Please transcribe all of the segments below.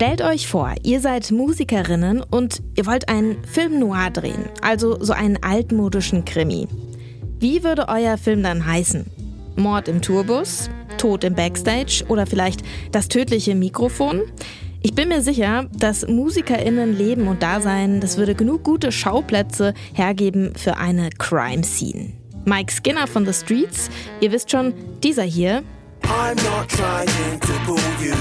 Stellt euch vor, ihr seid Musikerinnen und ihr wollt einen Film noir drehen, also so einen altmodischen Krimi. Wie würde euer Film dann heißen? Mord im Tourbus? Tod im Backstage? Oder vielleicht das tödliche Mikrofon? Ich bin mir sicher, dass MusikerInnen leben und da sein, das würde genug gute Schauplätze hergeben für eine Crime Scene. Mike Skinner von The Streets, ihr wisst schon, dieser hier. I'm not trying to pull you,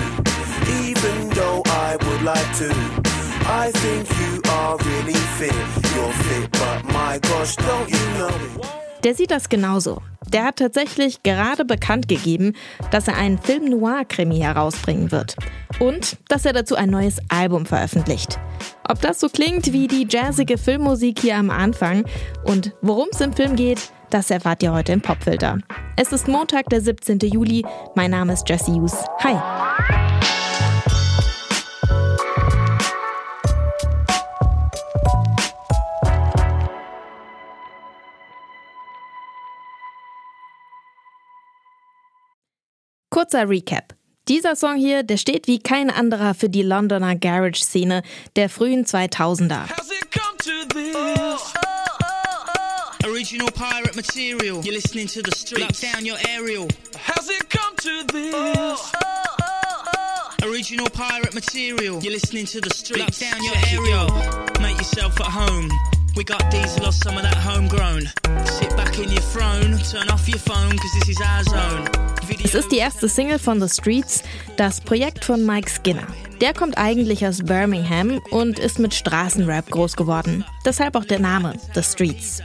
even though I would like to. I think you are really fit, you're fit, but my gosh, don't you know it? Der sieht das genauso. Der hat tatsächlich gerade bekannt gegeben, dass er einen Film Noir-Krimi herausbringen wird. Und dass er dazu ein neues Album veröffentlicht. Ob das so klingt wie die jazzige Filmmusik hier am Anfang und worum es im Film geht, das erfahrt ihr heute im Popfilter. Es ist Montag, der 17. Juli. Mein Name ist Jesse Hughes. Hi. Kurzer Recap. Dieser Song hier, der steht wie kein anderer für die Londoner Garage-Szene der frühen 2000er. Original pirate material. You're listening to the streets. Lock down your aerial. How's it come to this? Original pirate material. You're listening to the streets. Lock down your aerial. Make yourself at home. We got diesel or some of that homegrown. Sit back in your throne, turn off your phone, cause this is our zone. Es ist die erste Single von The Streets, das Projekt von Mike Skinner. Der kommt eigentlich aus Birmingham und ist mit Straßenrap groß geworden. Deshalb auch der Name The Streets.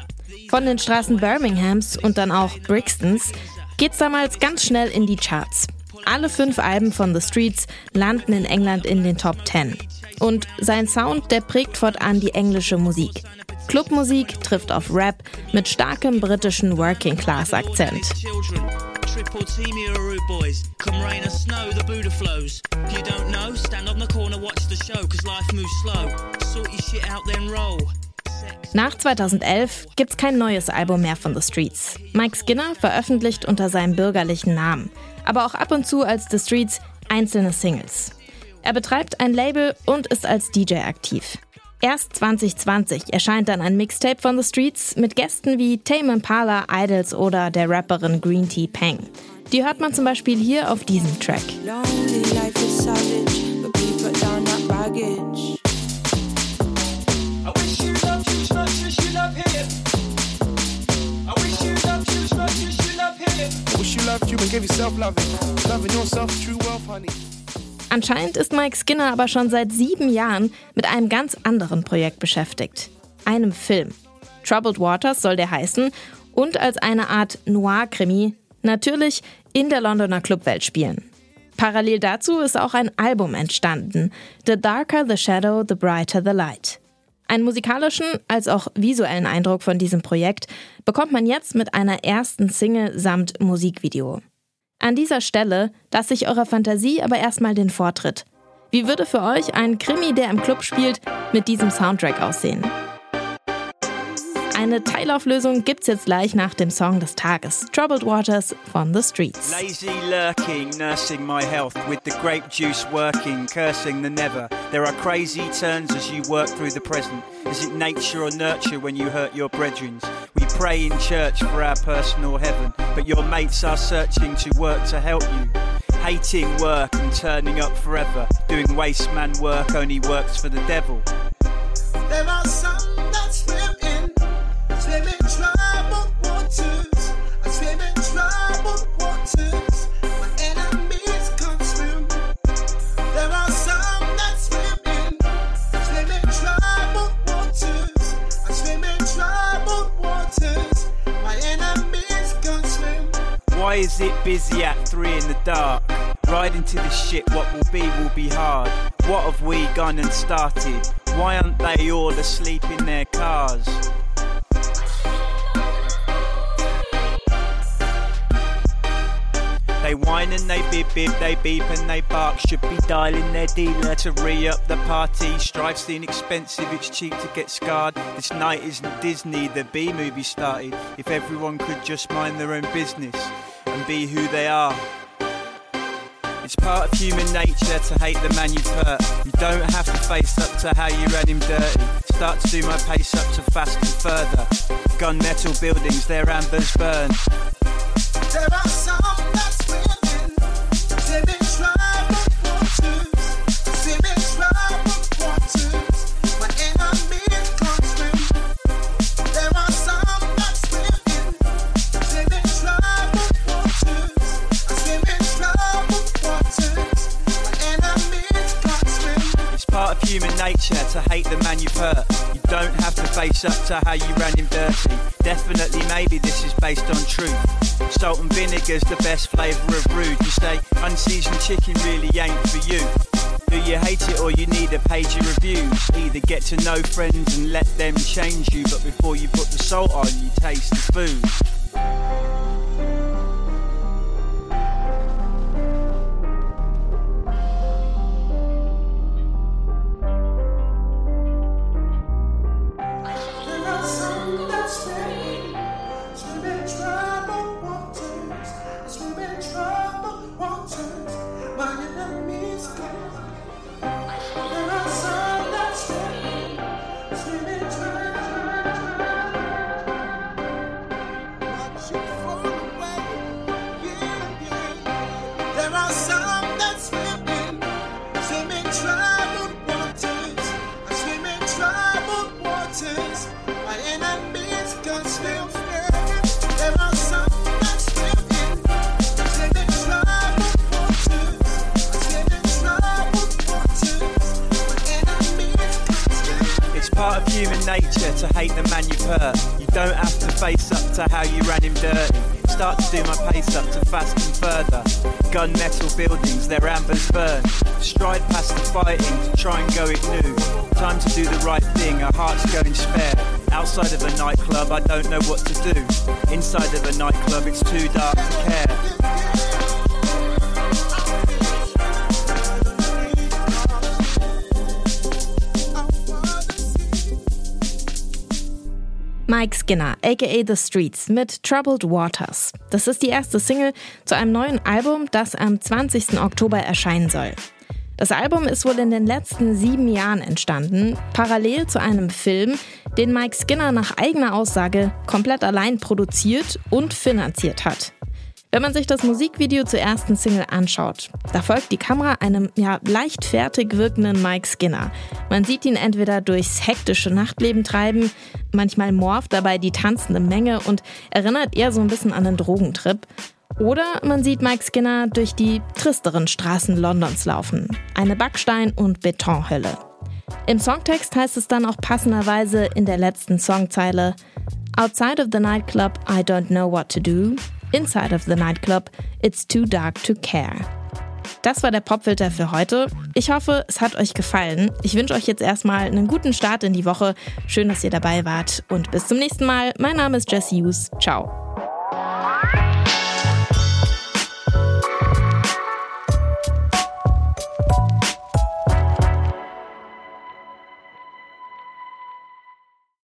Von den Straßen Birminghams und dann auch Brixtons geht's damals ganz schnell in die Charts. Alle fünf Alben von The Streets landen in England in den Top 10. Und sein Sound, der prägt fortan die englische Musik. Clubmusik trifft auf Rap mit starkem britischen Working-Class-Akzent. Triple team rude boys. Come rain or snow, the Buddha flows. You don't know? Stand on the corner, watch the show, cause life moves slow. Sort your shit out, then roll. Nach 2011 gibt's kein neues Album mehr von The Streets. Mike Skinner veröffentlicht unter seinem bürgerlichen Namen, aber auch ab und zu als The Streets einzelne Singles. Er betreibt ein Label und ist als DJ aktiv. Erst 2020 erscheint dann ein Mixtape von The Streets mit Gästen wie Tame Impala, Idols oder der Rapperin Green Tea Peng. Die hört man zum Beispiel hier auf diesem Track. Anscheinend ist Mike Skinner aber schon seit sieben Jahren mit einem ganz anderen Projekt beschäftigt. Einem Film. Troubled Waters soll der heißen und als eine Art Noir-Krimi natürlich in der Londoner Clubwelt spielen. Parallel dazu ist auch ein Album entstanden. The Darker the Shadow, the Brighter the Light. Einen musikalischen als auch visuellen Eindruck von diesem Projekt bekommt man jetzt mit einer ersten Single samt Musikvideo. An dieser Stelle lasse ich eurer Fantasie aber erstmal den Vortritt. Wie würde für euch ein Krimi, der im Club spielt, mit diesem Soundtrack aussehen? Eine Teilauflösung gibt's jetzt gleich nach dem Song des Tages, Troubled Waters von The Streets. Lazy lurking, nursing my health with the grape juice working, cursing the never. There are crazy turns as you work through the present. Is it nature or nurture when you hurt your brethren? Pray in church for our personal heaven, but your mates are searching to work to help you. Hating work and turning up forever, doing waste man work only works for the devil. There are some why is it busy at three in the dark? Riding to the ship, what will be will be hard. What have we gone and started? Why aren't they all asleep in their cars? They whine and they bib bib, they beep and they bark. Should be dialing their dealer to re up the party. Strife's the inexpensive, it's cheap to get scarred. This night isn't Disney, the B movie started. If everyone could just mind their own business and be who they are. It's part of human nature to hate the man you've hurt. You don't have to face up to how you ran him dirty. Start to do my pace up to fast and further. Gunmetal buildings, their ambers burn. Up to how you ran in dirty. Definitely, maybe this is based on truth. Salt and vinegar's the best flavour of rude. You say unseasoned chicken really ain't for you. Do you hate it or you need a page of reviews? Either get to know friends and let them change you, but before you put the salt on, you taste the food. Nature to hate the man you've hurt. You don't have to face up to how you ran him dirty. Start to do my pace up to fast and further. Gunmetal buildings, their ambers burn. Stride past the fighting to try and go it new. Time to do the right thing, our heart's going spare. Outside of a nightclub, I don't know what to do. Inside of a nightclub, it's too dark to care. Mike Skinner, aka The Streets, mit Troubled Waters. Das ist die erste Single zu einem neuen Album, das am 20. Oktober erscheinen soll. Das Album ist wohl in den letzten sieben Jahren entstanden, parallel zu einem Film, den Mike Skinner nach eigener Aussage komplett allein produziert und finanziert hat. Wenn man sich das Musikvideo zur ersten Single anschaut, da folgt die Kamera einem ja leicht wirkenden Mike Skinner. Man sieht ihn entweder durchs hektische Nachtleben treiben, manchmal morpht dabei die tanzende Menge und erinnert eher so ein bisschen an einen Drogentrip. Oder man sieht Mike Skinner durch die tristeren Straßen Londons laufen. Eine Backstein- und Betonhölle. Im Songtext heißt es dann auch passenderweise in der letzten Songzeile Outside of the nightclub, I don't know what to do. Inside of the Nightclub, It's Too Dark to Care. Das war der Popfilter für heute. Ich hoffe, es hat euch gefallen. Ich wünsche euch jetzt erstmal einen guten Start in die Woche. Schön, dass ihr dabei wart und bis zum nächsten Mal. Mein Name ist Jesse Hughes. Ciao.